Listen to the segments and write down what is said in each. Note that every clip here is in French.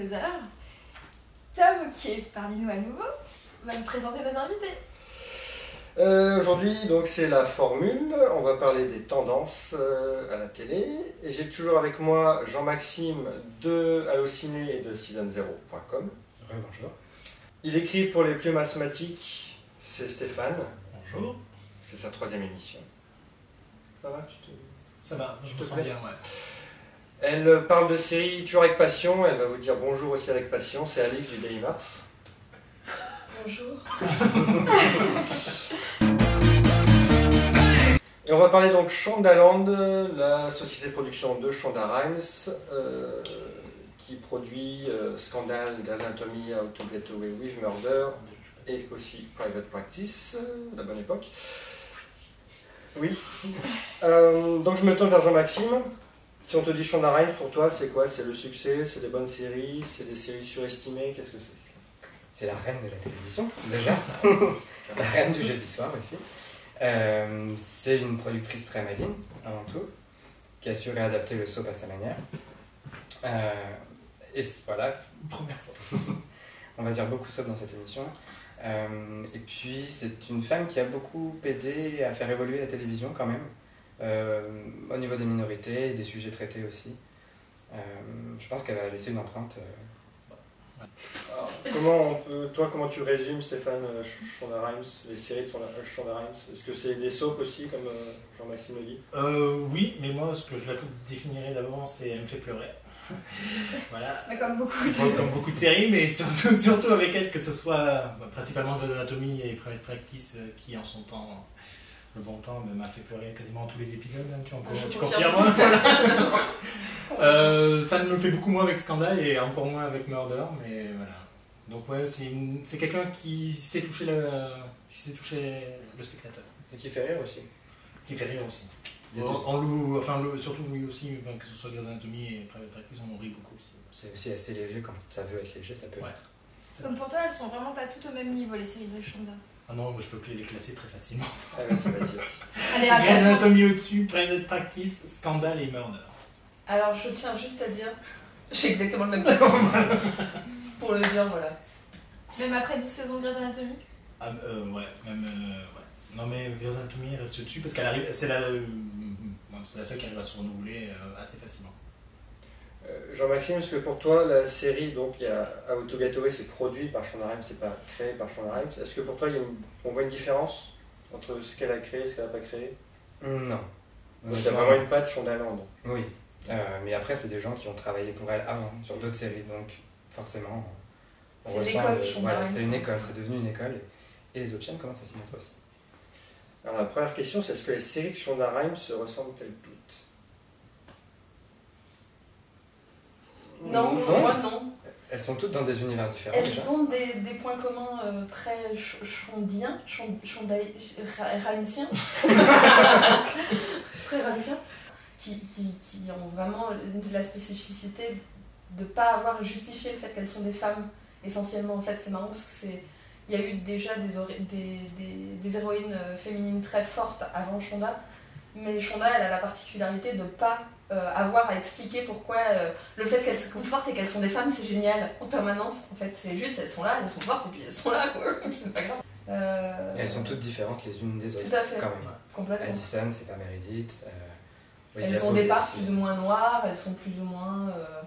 la saison 2 des Serial Causers. Tom, qui est parmi nous à nouveau, va nous présenter nos invités. Euh, Aujourd'hui, donc c'est la formule. On va parler des tendances euh, à la télé. Et j'ai toujours avec moi Jean-Maxime de Allociné et de season0.com. bonjour. Il écrit pour les plus mathématiques. C'est Stéphane. Bonjour. C'est sa troisième émission. Ça va tu te... Ça va, je te me sens bien, ouais. Elle parle de séries toujours avec passion. Elle va vous dire bonjour aussi avec passion. C'est Alix du Daily Mars. Bonjour. Et on va parler donc Shondaland, la société de production de Shonda Rhimes, euh, qui produit euh, Scandal, Grey's Anatomy, How to Get Away with Murder et aussi Private Practice, euh, la bonne époque. Oui. Euh, donc je me tourne vers Jean-Maxime. Si on te dit Shonda Rhimes, pour toi, c'est quoi? C'est le succès C'est des bonnes séries C'est des séries surestimées Qu'est-ce que c'est? C'est la reine de la télévision, déjà. la reine du jeudi soir aussi. Euh, c'est une productrice très maligne, avant tout, qui a su réadapter le soap à sa manière. Euh, et voilà, Première fois. on va dire beaucoup soap dans cette émission. Euh, et puis, c'est une femme qui a beaucoup aidé à faire évoluer la télévision quand même, au niveau des minorités et des sujets traités aussi. Euh, je pense qu'elle a laissé une empreinte. euh, Alors, comment on peut, toi, comment tu résumes, Stéphane, euh, Sh- Shonda Rhimes, les séries de Shonda, euh, Shonda Rhimes Est-ce que c'est des soaps aussi, comme euh, Jean-Maxime le dit? Euh, oui, mais moi, ce que je la définirais d'abord, c'est elle me fait pleurer. voilà. Mais comme beaucoup de. Comme, comme beaucoup de séries, mais surtout, surtout avec elle, que ce soit bah, principalement Grey's Anatomy et Private Practice, euh, qui en son temps, le bon temps, m'a fait pleurer quasiment tous les épisodes. hein, tu, en- Je tu confirme. confirmes Euh, Ça ne me fait beaucoup moins avec Scandal et encore moins avec Murder, mais voilà. Donc ouais, c'est une- c'est quelqu'un qui sait toucher le, qui sait toucher le spectateur, Et qui fait rire aussi. qui fait rire aussi. En, en enfin le- surtout lui aussi, ben, que ce soit Grey's Anatomy et Private Practice, on rit beaucoup aussi. C'est aussi assez léger quand ça veut être léger, ça peut Ouais. être. Comme pour toi, elles sont vraiment pas toutes au même niveau, les séries de Shonda. Ah non, moi je peux les classer très facilement. Ah, vas-y, vas-y, vas-y. Allez, à Grey's classement. Anatomy au-dessus, Private Practice, Scandal et Murder. Alors, je tiens juste à dire, j'ai exactement le même classement. Pour le dire, voilà. Même après 12 saisons de Grey's Anatomy? Ah, euh, ouais, même. euh, ouais. Non, mais Grey's Anatomy reste dessus parce qu'elle arrive. C'est la, euh, c'est la seule qui arrive à se renouveler euh, assez facilement. Euh, Jean-Maxime, est-ce que pour toi, la série, donc, il y a Away, c'est produit par Shonda Rhimes, c'est pas créé par Shonda Rhimes. Est-ce que pour toi, il y a une- on voit une différence entre ce qu'elle a créé et ce qu'elle n'a pas créé? Mm, Non. Donc, il y a vraiment une patte Shondaland. Oui, Euh, mais après, c'est des gens qui ont travaillé pour elle avant, sur d'autres séries, donc forcément, on C'est ressent. l'école le- Shonda voilà, Rhimes. c'est une école, c'est devenu une école, et, et les autres chaînes commencent à s'y mettre aussi. Alors, la première question, c'est est-ce que les séries de Shonda Rhimes se ressemblent-elles toutes? Non, pour moi, non. Elles sont toutes dans des univers différents. Elles déjà. ont des, des points communs euh, très ch- chondiens, chon- chondaï- ra- ramsiens. très ramsiens. Qui, qui, qui ont vraiment une- la spécificité de ne pas avoir justifié le fait qu'elles sont des femmes, essentiellement. En fait, c'est marrant parce que c'est. Il y a eu déjà des, des, des, des héroïnes euh, féminines très fortes avant Shonda, mais Shonda, elle a la particularité de ne pas euh, avoir à expliquer pourquoi euh, le fait qu'elles se confortent et qu'elles sont des femmes, c'est génial en permanence. En fait, c'est juste, elles sont là, elles sont fortes et puis elles sont là, quoi. c'est pas grave. Euh, Et elles sont toutes différentes les unes des autres. Tout à fait. Quand même. complètement. Addison, c'est pas Meredith. euh, Elles ont des parts aussi. plus ou moins noires, elles sont plus ou moins euh,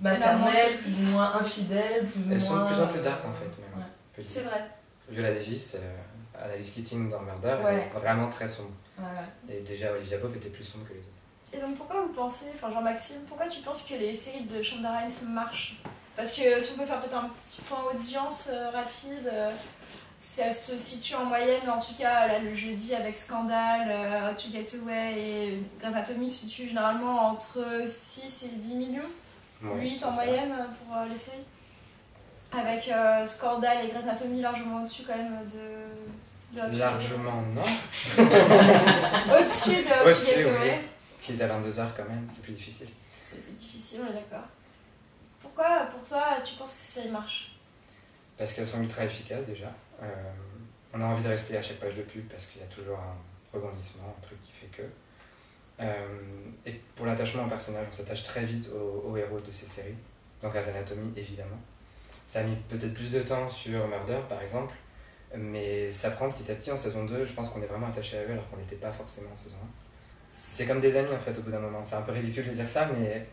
maternelles, plus ou moins infidèles, plus ou Elles sont moins. de plus en plus euh, dark en fait. Même, ouais. C'est vrai. Viola Davis, euh, Annalise Keating dans Murder, elle Ouais. est vraiment très sombre. Voilà. Et déjà, Olivia Pope était plus sombre que les autres. Et donc pourquoi vous pensez, enfin Jean-Maxime, pourquoi tu penses que les séries de Shonda Rhimes marchent? Parce que si on peut faire peut-être un petit point audience euh, rapide, euh, si elle se situe en moyenne, en tout cas là, le jeudi avec Scandal, euh, How to Get Away et Grey's Anatomy se situe généralement entre 6 et 10 millions, Ouais, 8 c'est en ça. moyenne euh, pour euh, les séries. Avec euh, Scandal et Grey's Anatomy largement au-dessus quand même de... Largement non. Au-dessus de Au-dessus, oui. Qui est à 22h quand même, c'est plus difficile. C'est plus difficile, on est d'accord. Pourquoi, pour toi, tu penses que ces séries marchent? Parce qu'elles sont ultra efficaces déjà. Euh, on a envie de rester à chaque page de pub parce qu'il y a toujours un rebondissement, un truc qui fait que. Euh, et pour l'attachement au personnage, on s'attache très vite aux, aux héros de ces séries. Donc Grey's Anatomy, évidemment. Ça a mis peut-être plus de temps sur Murder, par exemple, mais ça prend petit à petit en saison 2. Je pense qu'on est vraiment attaché à eux alors qu'on n'était pas forcément en saison 1. C'est comme des amis en fait au bout d'un moment. C'est un peu ridicule de dire ça, mais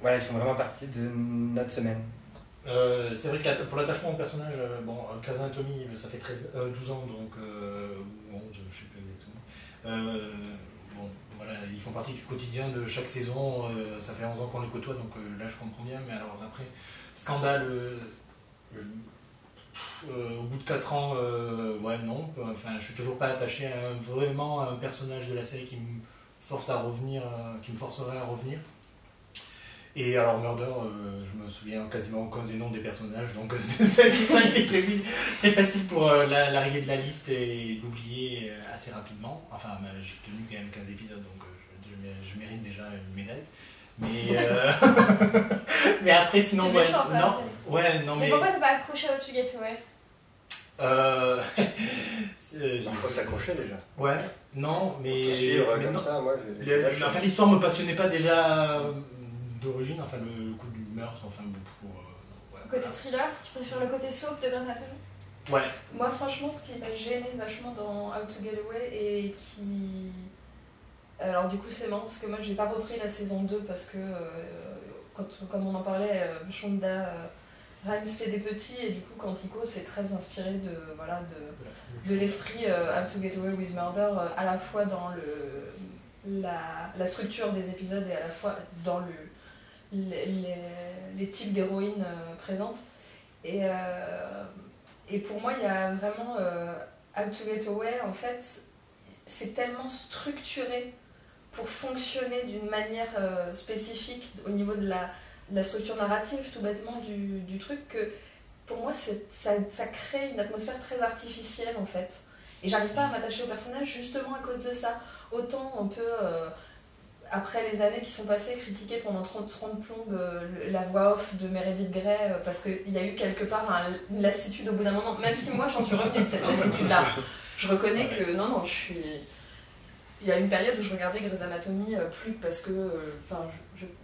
voilà, ils font vraiment partie de notre semaine. Euh, c'est vrai que pour l'attachement au personnage, euh, bon, euh, Grey's Anatomy, euh, ça fait 13, euh, 12 ans, donc, euh, ou 11, je sais plus exactement. Euh, bon, voilà, ils font partie du quotidien de chaque saison, euh, ça fait 11 ans qu'on les côtoie, donc euh, là je comprends bien, mais alors après, Scandale, euh, euh, au bout de 4 ans, euh, ouais, non, enfin, je suis toujours pas attaché à un- vraiment un personnage de la série qui me force à revenir, euh, qui me forcerait à revenir. Et alors Murder, je me souviens quasiment aucun des noms des personnages, donc ça, a été très, facile pour la, la rayer de la liste et l'oublier assez rapidement. Enfin, j'ai tenu quand même 15 épisodes, donc je, je mérite déjà une médaille. Mais, euh, mais après, sinon, C'est ouais, méchant, ça, non, c'est- ouais, non, Mais mais. pourquoi t'es pas accroché à How to Get Away euh, Il faut s'accrocher déjà. Ouais, non, mais. Suivre mais comme non. ça, moi, j'ai- Le- j'ai lâché. enfin, l'histoire me passionnait pas déjà euh, d'origine, enfin le, coup du meurtre, enfin pour. euh, ouais, Côté voilà. thriller, tu préfères le côté soap de Grey's Anatomy? Ouais, Moi, franchement, ce qui m'a gêné vachement dans How to Get Away et qui. Alors, du coup, c'est marrant parce que moi, j'ai pas repris la saison 2 parce que, euh, quand, comme on en parlait, euh, Shonda euh, Rhimes fait des petits et du coup, Quantico, c'est très inspiré de, voilà, de, de l'esprit How to Get Away with Murder, à la fois dans le, la, la structure des épisodes et à la fois dans le, les, les- les types d'héroïnes euh, présentes. Et, euh, et pour moi, il y a vraiment euh, How to Get Away, en fait, c'est tellement structuré pour fonctionner d'une manière euh, spécifique au niveau de la, de la structure narrative, tout bêtement, du, du truc, que pour moi, ça, ça crée une atmosphère très artificielle, en fait. Et j'arrive pas à m'attacher au personnage justement à cause de ça. Autant on peut, euh, après les années qui sont passées, critiquer pendant 30, 30 plombes euh, la voix off de Meredith Grey, parce qu'il y a eu quelque part un- une lassitude au bout d'un moment, même si moi j'en suis revenue de cette lassitude-là. Je reconnais que non, non, je suis. Il y a une période où je regardais Grey's Anatomy euh, plus que parce que. euh, Enfin,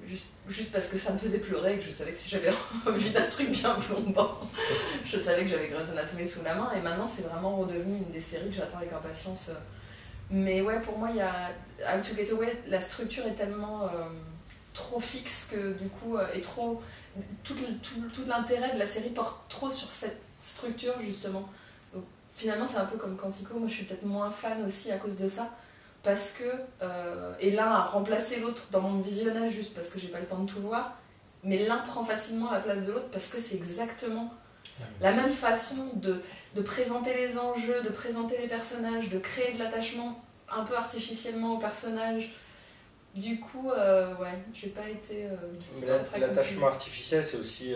juste, juste parce que ça me faisait pleurer et que je savais que si j'avais envie d'un truc bien plombant, je savais que j'avais Grey's Anatomy sous la main. Et maintenant, c'est vraiment redevenu une des séries que j'attends avec impatience. Mais ouais, pour moi, il y a. How to Get Away, la structure est tellement. euh, trop fixe que du coup, et trop. Tout, tout, tout l'intérêt de la série porte trop sur cette structure justement. Finalement, c'est un peu comme Quantico. Moi, je suis peut-être moins fan aussi à cause de ça. Parce que. euh, et l'un a remplacé l'autre dans mon visionnage juste parce que j'ai pas le temps de tout voir. Mais l'un prend facilement la place de l'autre parce que c'est exactement la même façon de, de présenter les enjeux, de présenter les personnages, de créer de l'attachement un peu artificiellement aux personnages. Du coup, euh, ouais, j'ai pas été. euh, L'attachement artificiel, c'est aussi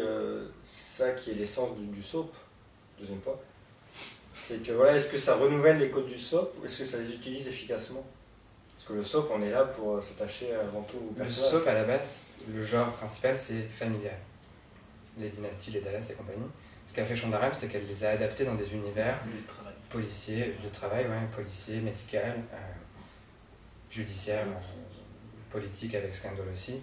ça qui est l'essence du, du soap, deuxième point. C'est que voilà, est-ce que ça renouvelle les codes du soap ou est-ce que ça les utilise efficacement? Que le soap, on est là pour euh, s'attacher avant tout au Le personnage. soap, à la base, le genre principal, c'est familial. Les dynasties, les Dallas et compagnie. Ce qu'a fait Shonda Rhimes, c'est qu'elle les a adaptés dans des univers lieu de travail. policiers, de travail, ouais, policier, médical, euh, judiciaire, Politique. euh, politique avec Scandal aussi.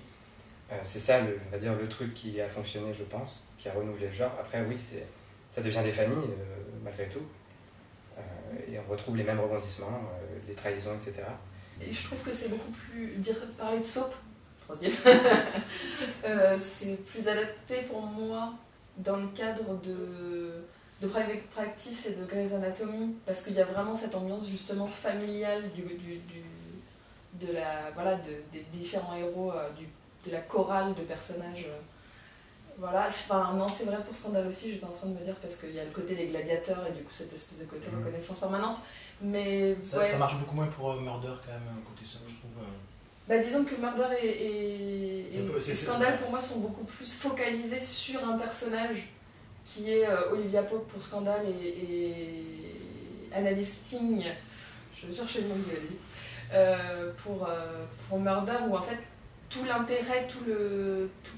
Euh, c'est ça, le, on va dire, le truc qui a fonctionné, je pense, qui a renouvelé le genre. Après, oui, c'est, ça devient des familles, euh, malgré tout. Euh, et on retrouve les mêmes rebondissements, euh, les trahisons, etc. Et je trouve que c'est beaucoup plus. Dire, parler de soap, troisième, euh, c'est plus adapté pour moi dans le cadre de, de Private Practice et de Grey's Anatomy, parce qu'il y a vraiment cette ambiance justement familiale du, du, du- de la, voilà, de- des différents héros, euh, du, de la chorale de personnages. euh. Voilà, c'est- enfin, non, c'est vrai pour Scandale aussi, j'étais en train de me dire, parce qu'il y a le côté des gladiateurs et du coup cette espèce de côté reconnaissance permanente. Mais Ça, ouais. ça marche beaucoup moins pour euh, Murder quand même, côté soap, je trouve. euh. Bah, disons que Murder et, et, Scandale pour moi sont beaucoup plus focalisés sur un personnage qui est euh, Olivia Pope pour Scandale et, Annalise Keating, je vais chercher le nom de lui, euh, pour, euh, pour Murder où en fait tout l'intérêt, tout le, tout-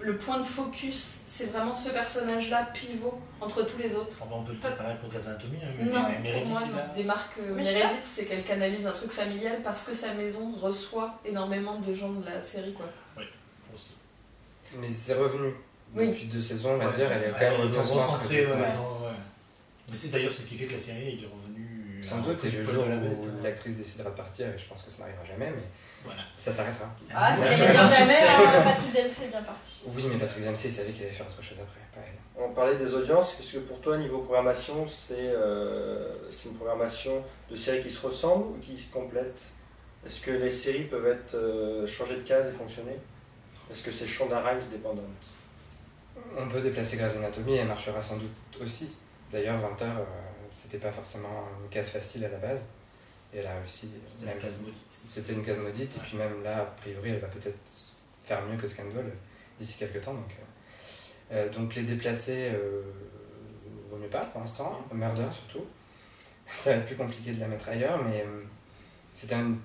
le point de focus, c'est vraiment ce personnage-là pivot entre tous les autres. Bon, bah, on peut le dire pareil pour Grey's Anatomy, hein, mais, Non, mais pour Meredith, moi, non. Des marques euh, Meredith, c'est qu'elle canalise un truc familial parce que sa maison reçoit énormément de gens de la série, quoi. aussi. Mais c'est revenu. Oui. Depuis deux saisons, on va Ouais, dire, elle est quand même du- ouais, ouais. Mais c'est d'ailleurs ce qui fait que la série est revenue. Sans doute, et le jour où hein. l'actrice décidera de partir, et je pense que ça n'arrivera jamais, mais Voilà. ça s'arrêtera. Ah, Ouais, jamais dire jamais, hein, Patrick Dempsey est bien parti. Oui, mais Patrick Dempsey il savait qu'il allait faire autre chose après. On parlait des audiences. Qu'est-ce que pour toi, niveau programmation, c'est euh, c'est une programmation de séries qui se ressemblent ou qui se complètent Est-ce que les séries peuvent être euh, changées de case et fonctionner? Est-ce que c'est Shonda Rhimes dépendante On peut déplacer Grey's Anatomy, elle marchera sans doute aussi. D'ailleurs, 20h, c'était pas forcément une case facile à la base, et elle a réussi. C'était même- case maudite. C'était une case maudite, et puis même là, a priori, elle va peut-être faire mieux que Scandal d'ici quelques temps. Donc, euh, euh, donc les déplacer, euh, vaut mieux pas pour l'instant. Murder surtout. Ça va être plus compliqué de la mettre ailleurs, mais euh, c'était une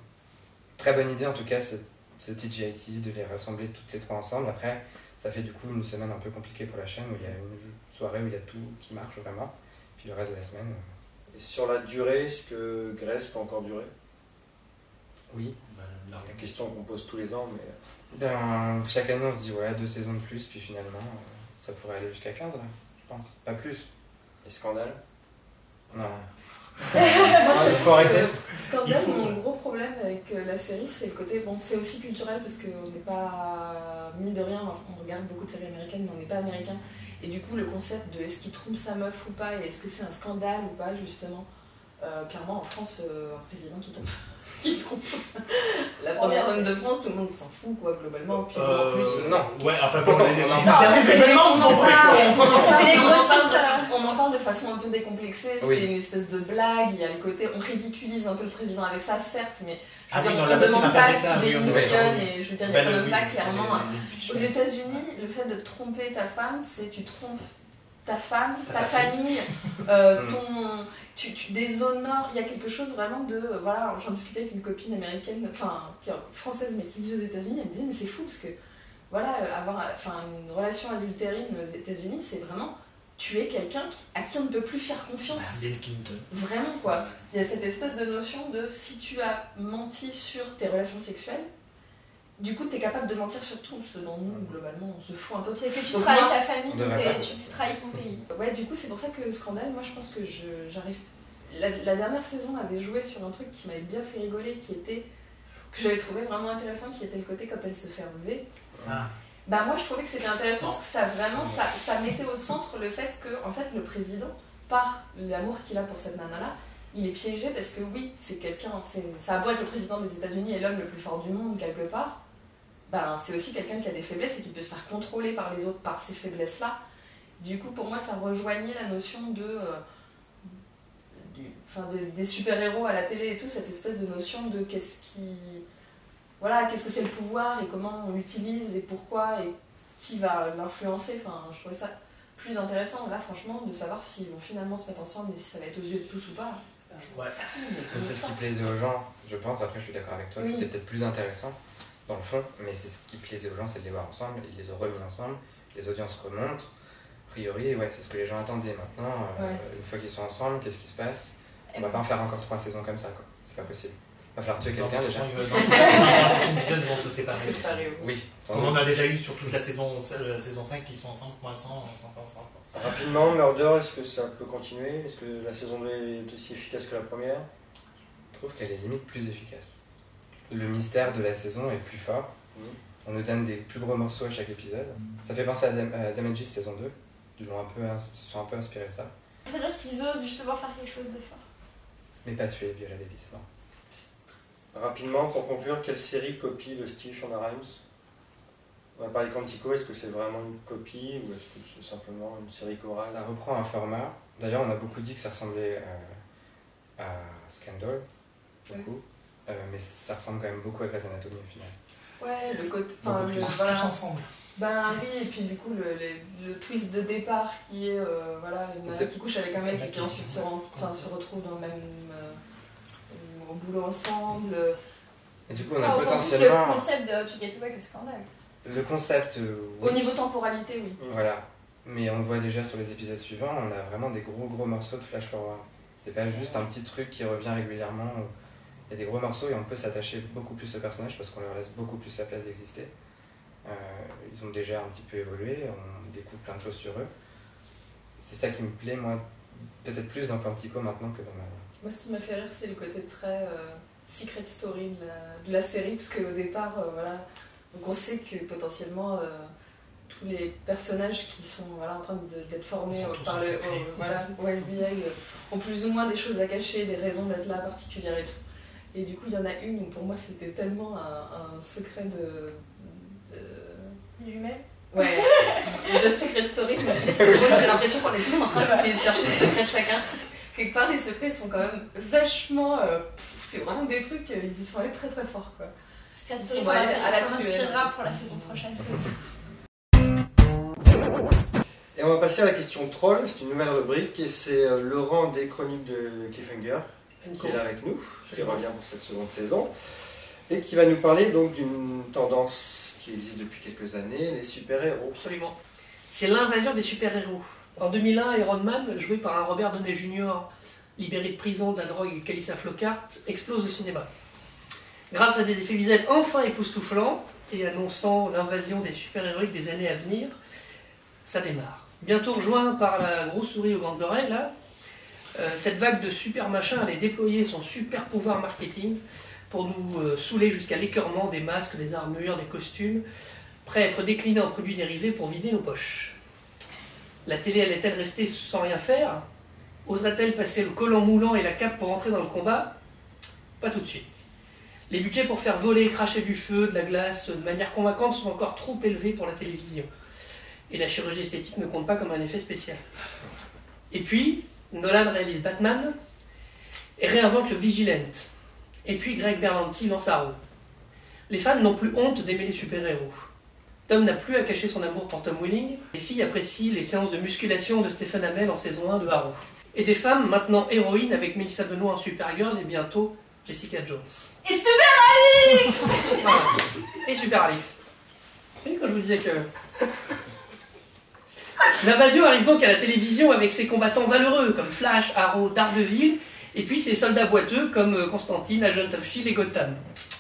très bonne idée en tout cas, ce, ce TGIT, de les rassembler toutes les trois ensemble. Après, ça fait du coup une semaine un peu compliquée pour la chaîne, où il y a une soirée où il y a tout qui marche vraiment, puis le reste de la semaine, euh, Et sur la durée, est-ce que Grèce peut encore durer? Oui. Bah, la- question qu'on pose tous les ans, mais Ben, chaque année, on se dit, ouais, deux saisons de plus, puis finalement, euh, ça pourrait aller jusqu'à 15, là, je pense. Pas plus. et scandale Non. Il faut arrêter. Scandale, faut- mon gros problème avec euh, la série, c'est le côté. Bon, c'est aussi culturel parce qu'on n'est pas. Mine de rien, on regarde beaucoup de séries américaines, mais on n'est pas américain. Et du coup, le concept de est-ce qu'il trompe sa meuf ou pas, et est-ce que c'est un scandale ou pas, justement. euh, clairement, en France, euh, un président qui trompe. qui trompe. la première dame de France, tout le monde s'en fout, quoi, globalement. Puis en Euh, plus. non. Ouais, enfin bon, on on, on en gros parle titres, de- on de façon un peu décomplexée, Oui. c'est une espèce de blague, il y a le côté, on ridiculise un peu le président avec ça, certes, mais je Ah veux oui, dire, non, on la ne demande a pas qu'il oui, on démissionne, et je veux dire, il n'y Bah, a quand même oui, pas clairement. Aux États-Unis, le fait de tromper ta femme, c'est tu trompes ta femme, Ta famille, euh, Mm. ton, tu, tu déshonores. Il y a quelque chose vraiment de. euh, Voilà, j'en discutais avec une copine américaine, enfin française mais qui vit aux États-Unis. Elle me disait mais c'est fou parce que voilà, euh, avoir enfin une relation adultérine aux États-Unis, c'est vraiment tu es quelqu'un à qui on ne peut plus faire Bah, confiance. Bill Clinton. Vraiment quoi. Il y a cette espèce de notion de si tu as menti sur tes relations sexuelles, du coup tu es capable de mentir sur tout, ce dont nous globalement on se fout un peu. C'est que tu trahis ta famille, tu, tu trahis ton pays. Ouais, du coup, c'est pour ça que Scandale, moi je pense que je- j'arrive. La, la dernière saison avait joué sur un truc qui m'avait bien fait rigoler, qui était. que j'avais trouvé vraiment intéressant, qui était le côté quand elle se fait enlever. Ah. Bah, moi je trouvais que c'était intéressant parce que ça vraiment, ça, ça mettait au centre le fait que, en fait, le président, par l'amour qu'il a pour cette nana-là, il est piégé parce que oui, c'est quelqu'un, c'est- ça a beau être le président des États-Unis et l'homme le plus fort du monde quelque part, ben, c'est aussi quelqu'un qui a des faiblesses et qui peut se faire contrôler par les autres par ces faiblesses-là. Du coup, pour moi, ça rejoignait la notion euh, de- des super-héros à la télé et tout, cette espèce de notion de qu'est-ce qui. Voilà, qu'est-ce que c'est le pouvoir et comment on l'utilise et pourquoi et qui va l'influencer. Enfin, je trouvais ça plus intéressant, là, franchement, de savoir s'ils vont finalement se mettre ensemble et si ça va être aux yeux de tous ou pas. Ouais. Mais C'est ce qui plaisait aux gens, je pense. Après, je suis d'accord avec toi, Oui. c'était peut-être plus intéressant dans le fond, mais c'est ce qui plaisait aux gens, c'est de les voir ensemble. Ils les ont remis ensemble, les audiences remontent. A priori, ouais, c'est ce que les gens attendaient maintenant. euh, Ouais. Une fois qu'ils sont ensemble, qu'est-ce qui se passe? On va pas en faire encore trois saisons comme ça, quoi. C'est pas possible. Va falloir tuer quelqu'un déjà. épisode, ils vont se séparer. Oui, Comme on a déjà eu sur toute la saison, la saison 5 qui sont ensemble l'instant, ensemble, ensemble. Rapidement, Murder, est-ce que ça peut continuer Est-ce que la saison 2 est aussi efficace que la première? Je trouve qu'elle est limite plus efficace. Le mystère de la saison est plus fort. Mhm. On nous donne des plus gros morceaux à chaque épisode. Ça fait penser à, Dam à Damages saison 2. Ils ont un peu, se sont un peu inspirés de ça. Ça veut dire qu'ils osent justement faire quelque chose de fort. Mais pas tuer Viola Davis, non. Rapidement, pour conclure, quelle série copie le style Shonda Rhimes On va parler de Quantico, est-ce que c'est vraiment une copie ou est-ce que c'est simplement une série chorale? Ça reprend un format. D'ailleurs, on a beaucoup dit que ça ressemblait euh, à Scandal, beaucoup. Euh, mais ça ressemble quand même beaucoup à Grey's Anatomy au final. Ouais, le côté. Enfin, le- tous, voilà. tous ensemble. Ben oui, et puis du coup, le, le- le twist de départ qui est euh, voilà, une nana qui couche avec un mec et qui ensuite se, rend- enfin, se retrouve dans le même. Au boulot ensemble. Et du coup, on Ça a plus le potentiellement. concept de To Get Away que Scandale. Le concept, Au niveau temporalité, oui. Voilà. Mais on le voit déjà sur les épisodes suivants, on a vraiment des gros gros morceaux de flash forward. C'est pas juste un petit truc qui revient régulièrement. Il y a des gros morceaux et on peut s'attacher beaucoup plus aux personnages parce qu'on leur laisse beaucoup plus la place d'exister. Euh, ils ont déjà un petit peu évolué, on découvre plein de choses sur eux. C'est ça qui me plaît, moi, peut-être plus dans Quantico maintenant que dans ma. Moi, ce qui m'a fait rire, c'est le côté très euh, secret story de la, de la série, parce qu'au départ, euh, voilà, donc on sait que potentiellement euh, tous les personnages qui sont voilà, en train de- d'être formés euh, par le voilà, au FBI euh, ont plus ou moins des choses à cacher, des raisons d'être là particulières et tout. Et du coup, il y en a une où pour moi c'était tellement un, un secret de. de- Les jumelles Ouais, de Secret Story, je me suis dit, c'est drôle, j'ai l'impression qu'on est tous en train d'essayer de chercher le secret de chacun. Quelque part, les secrets sont quand même vachement. euh, c'est vraiment des trucs, euh, ils y sont allés très très fort quoi. Secret Ils Story, sont ça allés à la s'en truelle. inspirera pour la saison prochaine. Et on va passer à la question troll, c'est une nouvelle rubrique et c'est euh, Laurent des chroniques de Cliffhanger qui est là avec nous, qui revient pour cette seconde saison et qui va nous parler donc d'une tendance qui existe depuis quelques années, les super-héros. Absolument. C'est l'invasion des super-héros. En 2001, Iron Man, joué par un Robert Downey Jr., libéré de prison de la drogue et Calissa Flockhart, explose au cinéma. Grâce à des effets visuels enfin époustouflants et annonçant l'invasion des super-héroïques des années à venir, ça démarre. Bientôt rejoint par la grosse souris aux grandes oreilles, euh, cette vague de super machin allait déployer son super pouvoir marketing pour nous euh, saouler jusqu'à l'écœurement des masques, des armures, des costumes, prêts à être déclinés en produits dérivés pour vider nos poches. La télé allait-elle rester sans rien faire? Oserait-elle passer le collant moulant et la cape pour entrer dans le combat? Pas tout de suite. Les budgets pour faire voler cracher du feu, de la glace de manière convaincante sont encore trop élevés pour la télévision. Et la chirurgie esthétique ne compte pas comme un effet spécial. Et puis, Nolan réalise Batman et réinvente le Vigilant. Et puis Greg Berlanti lance Arrow. Les fans n'ont plus honte d'aimer les super-héros. Tom n'a plus à cacher son amour pour Tom Welling. Les filles apprécient les séances de musculation de Stephen Amell en saison 1 de Arrow. Et des femmes maintenant héroïnes avec Melissa Benoît en Supergirl et bientôt Jessica Jones. Et Super Voilà. Et Super voyez quand je vous disais que. L'invasion arrive donc à la télévision avec ses combattants valeureux comme Flash, Arrow, Daredevil, et puis ses soldats boiteux comme euh, Constantine, Agent of Shield et Gotham.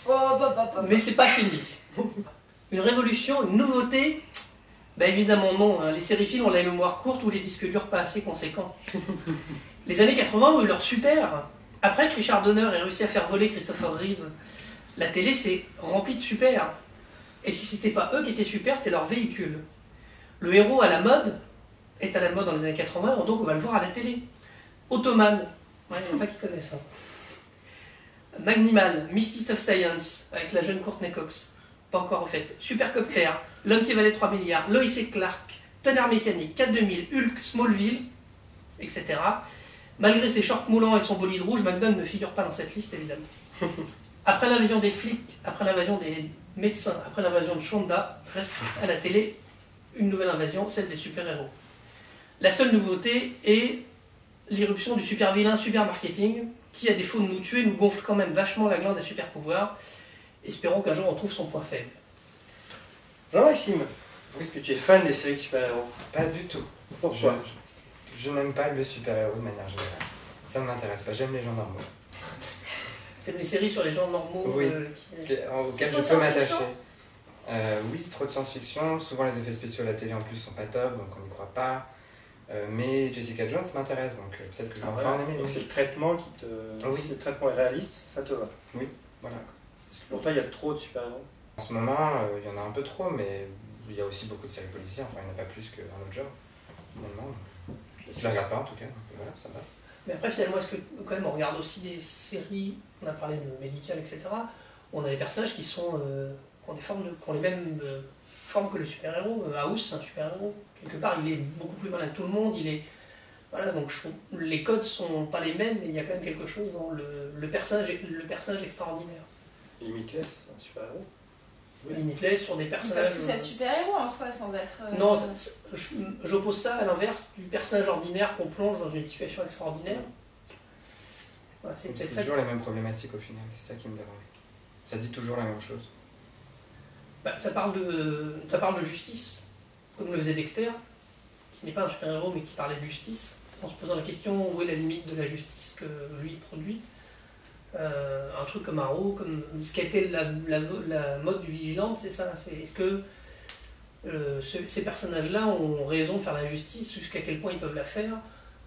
Oh, bah, bah, bah. Mais c'est pas fini. Une révolution, une nouveauté Bah évidemment non, hein. les séries films ont la mémoire courte ou les disques durs pas assez conséquents. Les années 80 ont eu leur super. Après que Richard Donner ait réussi à faire voler Christopher Reeve, la télé s'est remplie de super. Et si c'était pas eux qui étaient super, c'était leur véhicule. Le héros à la mode est à la mode dans les années 80, donc on va le voir à la télé. Ottoman, ouais, il y en a pas qui connaissent. hein. Magnimal, Mystic of Science, avec la jeune Courtney Cox, pas encore refaite. Supercopter, L'homme qui valait 3 milliards, Lois et Clark, Tonnerre mécanique, 4 2000, Hulk, Smallville, etc. Malgré ses shorts moulants et son bolide rouge, McDonald ne figure pas dans cette liste, évidemment. Après l'invasion des flics, après l'invasion des médecins, après l'invasion de Shonda, reste à la télé une nouvelle invasion, celle des super-héros. La seule nouveauté est l'irruption du super-vilain super marketing, qui, à défaut de nous tuer, nous gonfle quand même vachement la glande à super-pouvoir. Espérons qu'un jour on trouve son point faible. Jean-Maxime, est-ce que tu es fan des séries de super-héros? Pas du tout. Pourquoi? Je, je n'aime pas le super-héros de manière générale. Ça ne m'intéresse pas, j'aime les gens normaux. T'aimes les séries sur les gens normaux Oui. euh, qui- Auxquels trop je de peux m'attacher. science-fiction Euh, oui, trop de science-fiction. Souvent, les effets spéciaux à la télé en plus sont pas top, donc on n'y croit pas. Euh, mais Jessica Jones m'intéresse, donc euh, peut-être que je vais Ah, enfin voilà. en aimer. Donc c'est le traitement qui te. Oui. Si le traitement est réaliste, ça te va? Voilà. Parce que pour toi, il y a trop de super-héros. En ce moment, euh, il y en a un peu trop, mais il y a aussi beaucoup de séries policières. Enfin, il n'y en a pas plus qu'un autre genre, finalement. Je la regarde pas en tout cas, donc voilà, ça va. Mais après, finalement, est-ce que quand même on regarde aussi des séries, on a parlé de médical, etc., on a des personnages qui sont euh, qui ont des formes de- qui ont les mêmes euh, formes que le super-héros. House, c'est un super-héros. Quelque part, il est beaucoup plus malin que tout le monde. Il est voilà, donc je les codes sont pas les mêmes, mais il y a quand même quelque chose dans le, le personnage, le personnage extraordinaire. Limitless, un super-héros. Oui. Limitless sur des Ils personnages. peuvent tous être super-héros en soi sans être. euh, Non, j'oppose ça à l'inverse du personnage ordinaire qu'on plonge dans une situation extraordinaire. Voilà, c'est toujours les mêmes problématiques au final, c'est ça qui me dérange. Ça dit toujours la même chose. Bah, ça, parle de, ça parle de justice, comme le faisait Dexter, qui n'est pas un super-héros mais qui parlait de justice, en se posant la question où est la limite de la justice que lui produit? Euh, un truc comme Arrow, comme ce qui a été la, mode du vigilante, c'est ça. C'est est-ce que euh, ce- ces personnages-là ont raison de faire la justice, jusqu'à quel point ils peuvent la faire?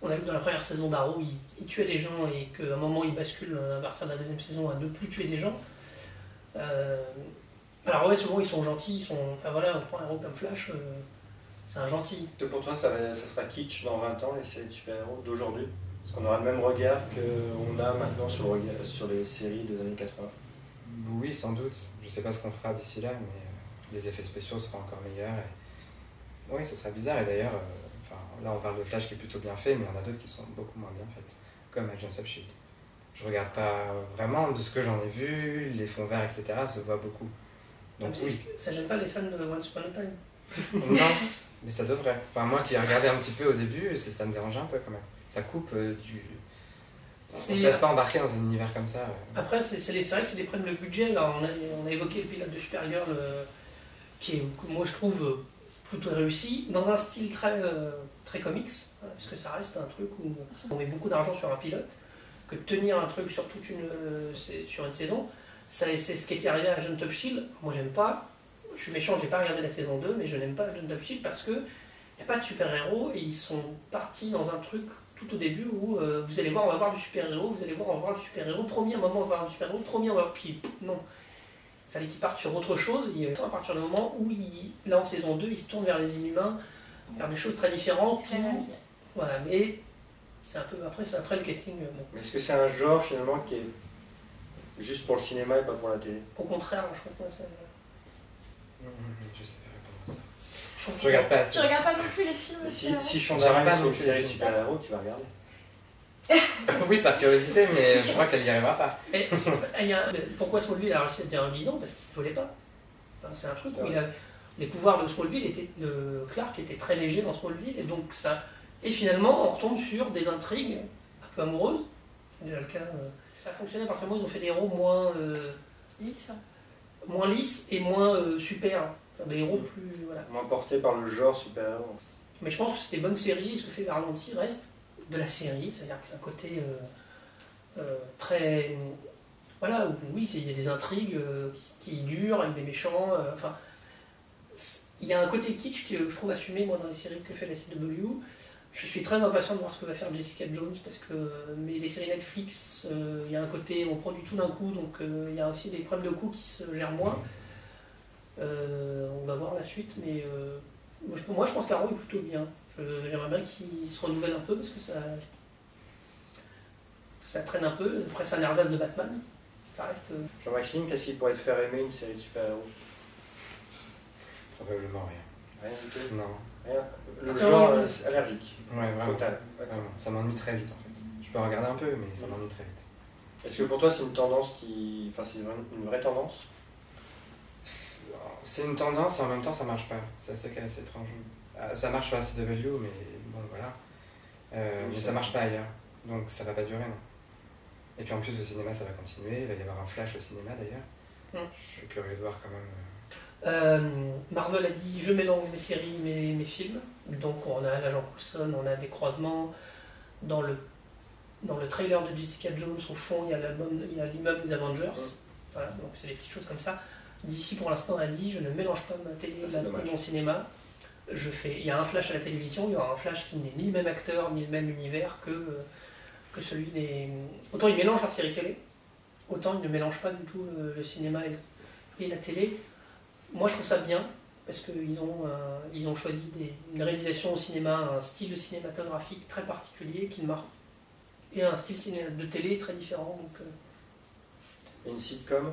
On a vu dans la première saison d'Arrow, ils, tuaient des gens et qu'à un moment ils basculent à partir de la deuxième saison à ne plus tuer des gens. Euh, alors ouais, souvent ils sont gentils, ils sont. Enfin voilà, on prend un héros comme Flash, euh, c'est un gentil. Pour toi, ça, sera kitsch dans 20 ans, les séries de super-héros d'aujourd'hui? Qu'on aura le même regard qu'on a maintenant sur, les séries des années 80 Oui, sans doute. Je sais pas ce qu'on fera d'ici là, mais euh, les effets spéciaux seront encore meilleurs. et- Oui, ce serait bizarre. Et d'ailleurs, euh, là on parle de Flash qui est plutôt bien fait, mais il y en a d'autres qui sont beaucoup moins bien faites, comme Agents of Shield. Je regarde pas vraiment de ce que j'en ai vu, les fonds verts, etc. se voient beaucoup. Donc Est-ce oui, que ça gêne pas les fans de Once Upon a Time? Non, mais ça devrait. Enfin, moi qui ai regardé un petit peu au début, ça me dérangeait un peu quand même. Ça coupe euh, du. On C'est- se laisse pas embarquer dans un univers comme ça. euh. Après, c'est c'est les- c'est vrai que c'est des problèmes de budget. Là, on, a, on a évoqué le pilote de Supergirl, euh, qui est, moi je trouve euh, plutôt réussi, dans un style très, très comics, hein, parce que ça reste un truc où on met beaucoup d'argent sur un pilote, que tenir un truc sur toute une, sur une saison. Ça, C'est ce qui était arrivé à Agent of Shield. Moi, j'aime pas. Je suis méchant, j'ai pas regardé la saison 2, mais je n'aime pas Agent of Shield parce que n'y a pas de super-héros et ils sont partis dans un truc tout au début où euh, vous allez voir, on va voir du super-héros, vous allez voir, on va voir du super-héros, premier moment, on va voir du super-héros, premier, on va voir. Puis non. Il fallait qu'ils partent sur autre chose. Et, euh, à partir du moment où, il, là en saison 2, ils se tournent vers les inhumains, vers des choses très différentes. Très où- voilà, mais c'est un peu après, c'est après le casting. euh, bon. Mais est-ce que c'est un genre finalement qui est juste pour le cinéma et pas pour la télé? Au contraire, je trouve que ça. Je sais pas répondre à ça. Je, regarde pas Tu regardes pas non plus les films Si, si Shonda pas non plus les de super-héros, tu vas regarder oui, par curiosité, mais je crois qu'elle n'y arrivera pas. Et c'est- il y a- pourquoi Smallville a réussi à dire un 10 ans Parce qu'il ne volait pas. Enfin, c'est un truc où Ouais. il a, les pouvoirs de Smallville étaient. Le Clark était très léger dans Smallville, et donc ça. Et finalement, on retombe sur des intrigues un peu amoureuses. C'est déjà le cas. euh, Ça fonctionnait où ils ont fait des héros moins, euh, Lisse. moins lisses et moins euh, super. Des héros plus. Voilà. Moins porté par le genre super-héros. Mais je pense que c'était bonne série, et ce que fait Berlanti reste de la série, c'est-à-dire que c'est un côté euh, euh, très. Voilà, oui, il y a des intrigues euh, qui, qui durent avec des méchants. enfin, il y a un côté kitsch que je trouve assumé, moi, dans les séries que fait la CW. Je suis très impatient de voir ce que va faire Jessica Jones, parce que mais les séries Netflix, il y a un côté, on produit tout d'un coup, donc il y a aussi des problèmes de coûts qui se gèrent moins. Euh, on va voir la suite, mais euh, moi, je, moi, je pense qu'Arrow est plutôt bien. J'aimerais bien qu'il se renouvelle un peu parce que ça, ça traîne un peu. Après, c'est un ersatz de Batman. Euh, Jean-Maxime, qu'est-ce qui pourrait te faire aimer une série de super-héros? Probablement rien. Rien du tout? Non. Rien. Le Attends, genre oui. euh, c'est allergique. Ouais, vraiment. Total. Vraiment. Ça m'ennuie très vite en fait. Je peux regarder un peu, mais ça m'ennuie très vite. Est-ce que pour toi c'est une tendance qui. Enfin, c'est une vraie tendance? C'est une tendance et en même temps ça marche pas. C'est ça qui est assez étrange. Ah, Ça marche sur la CW, mais bon voilà. Euh, Oui, mais ça marche pas ailleurs. Donc ça va pas durer, non. Et puis en plus au cinéma ça va continuer. Il va y avoir un flash au cinéma d'ailleurs. Mm. Je suis curieux de voir quand même. euh, Euh, Marvel a dit je mélange mes séries, mes, mes films. Donc on a l'agent Coulson, on a des croisements. Dans le, dans le trailer de Jessica Jones, au fond, il y a l'album- il y a l'immeuble des Avengers. Voilà, donc c'est des petites choses comme ça. D'ici pour l'instant a dit je ne mélange pas ma télé et mon cinéma. Je fais, il y a un flash à la télévision, il y aura un flash qui n'est ni le même acteur ni le même univers que, euh, que celui des. Autant ils mélangent leur série télé, autant ils ne mélangent pas du tout le, le cinéma et, le- et la télé. Moi, je trouve ça bien parce qu'ils ont, euh, ils ont choisi des- une réalisation au cinéma, un style cinématographique très particulier qui marque et un style de télé très différent. Donc, euh, une sitcom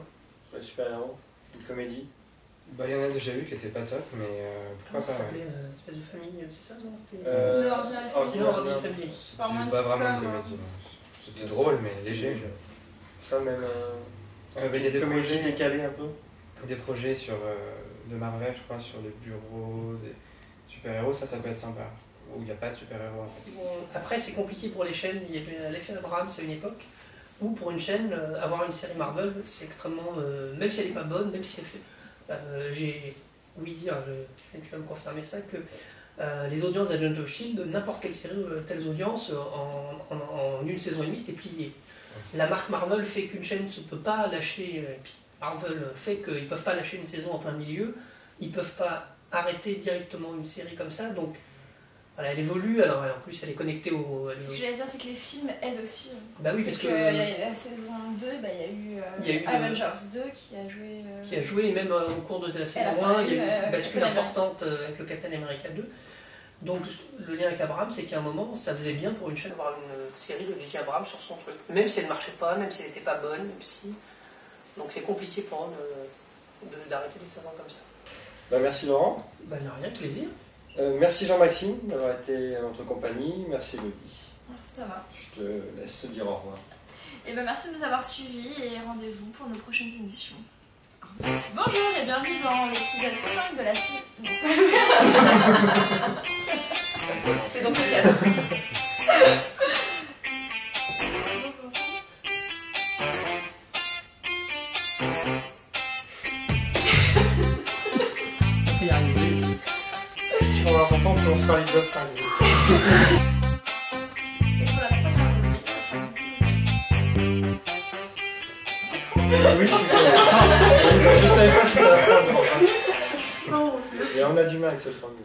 sur les super-héros Une comédie Bah, il y en a déjà eu qui étaient pas top, mais euh, comment pourquoi ça pas ouais. s'appelait euh, Espèce de famille, c'est ça non C'était- Euh, De Ordinary Family. Ordinary Ordinary Family. Family. Par moins C'était de pas vraiment une sitcom, hein. comédie. non. C'était drôle, mais C'était léger. Ça, même. euh, Euh, bah, Il y a des comédie projets, décalée un peu des projets sur, euh, de Marvel, je crois, sur les bureaux, des super-héros, ça, ça peut être sympa. Où il n'y a pas de super-héros en fait. Bon, Après, c'est compliqué pour les chaînes. Il y avait l'effet Abraham, c'est une époque où pour une chaîne, euh, avoir une série Marvel, c'est extrêmement. euh, même si elle n'est pas bonne, même si elle fait. euh, j'ai oui dire, je, tu vas me confirmer ça, que les audiences d'Agent of Shield, n'importe quelle série, telles audiences, en, en- en une saison et demie, c'était plié. La marque Marvel fait qu'une chaîne ne peut pas lâcher, et puis Marvel fait qu'ils ne peuvent pas lâcher une saison en plein milieu, ils ne peuvent pas arrêter directement une série comme ça, donc voilà, elle évolue, alors en plus elle est connectée au... est Ce que j'allais dire, c'est que les films aident aussi. Bah oui, parce que, que... euh, il y a la saison 2, bah, il y a eu, euh, Il y a eu, euh, Avengers 2 qui a joué. euh, qui a joué, et même euh, au cours de la saison Elle a 1, fait, il y a eu euh, une bascule Captain America. importante euh, avec le Captain America 2. Donc le lien avec Abraham, c'est qu'à un moment, ça faisait bien pour une chaîne d'avoir une série de J.J. Abraham sur son truc. Même si elle ne marchait pas, même si elle n'était pas bonne, même si... Donc c'est compliqué pour eux de- de- d'arrêter des saisons comme ça. Bah, merci Laurent. Bah non, rien, plaisir. Euh, merci Jean-Maxime d'avoir été à notre compagnie. Merci Elodie. Merci Thomas. Je te laisse te dire au revoir. Et ben, merci de nous avoir suivis et rendez-vous pour nos prochaines émissions. Bonjour et bienvenue dans l'épisode 5 de la série. C'est donc le 4. Sera une Oui, je suis Je savais pas si la phrase. Et on a du mal avec cette formule.